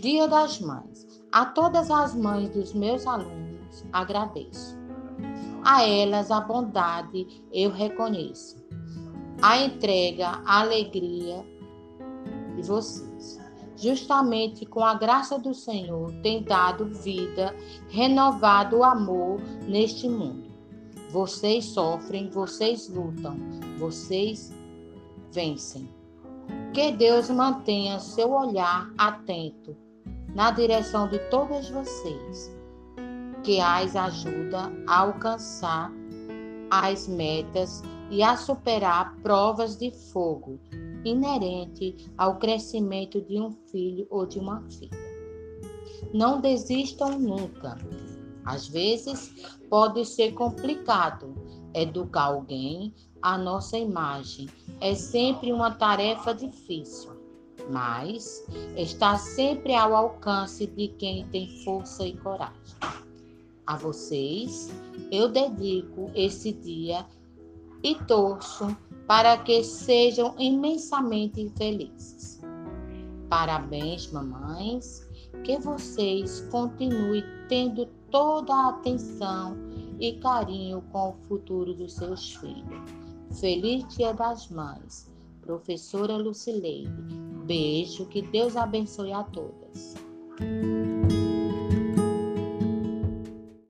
Dia das Mães. A todas as mães dos meus alunos agradeço. A elas a bondade eu reconheço. A entrega, a alegria de vocês. Justamente com a graça do Senhor, tem dado vida, renovado o amor neste mundo. Vocês sofrem, vocês lutam, vocês vencem. Que Deus mantenha seu olhar atento na direção de todas vocês, que as ajuda a alcançar as metas e a superar provas de fogo inerente ao crescimento de um filho ou de uma filha. Não desistam nunca. Às vezes pode ser complicado educar alguém à nossa imagem. É sempre uma tarefa difícil, mas está sempre ao alcance de quem tem força e coragem. A vocês, eu dedico esse dia e torço para que sejam imensamente felizes. Parabéns, mamães, que vocês continuem tendo toda a atenção e carinho com o futuro dos seus filhos. Feliz Dia das Mães, professora Lucileide. Beijo, que Deus abençoe a todas.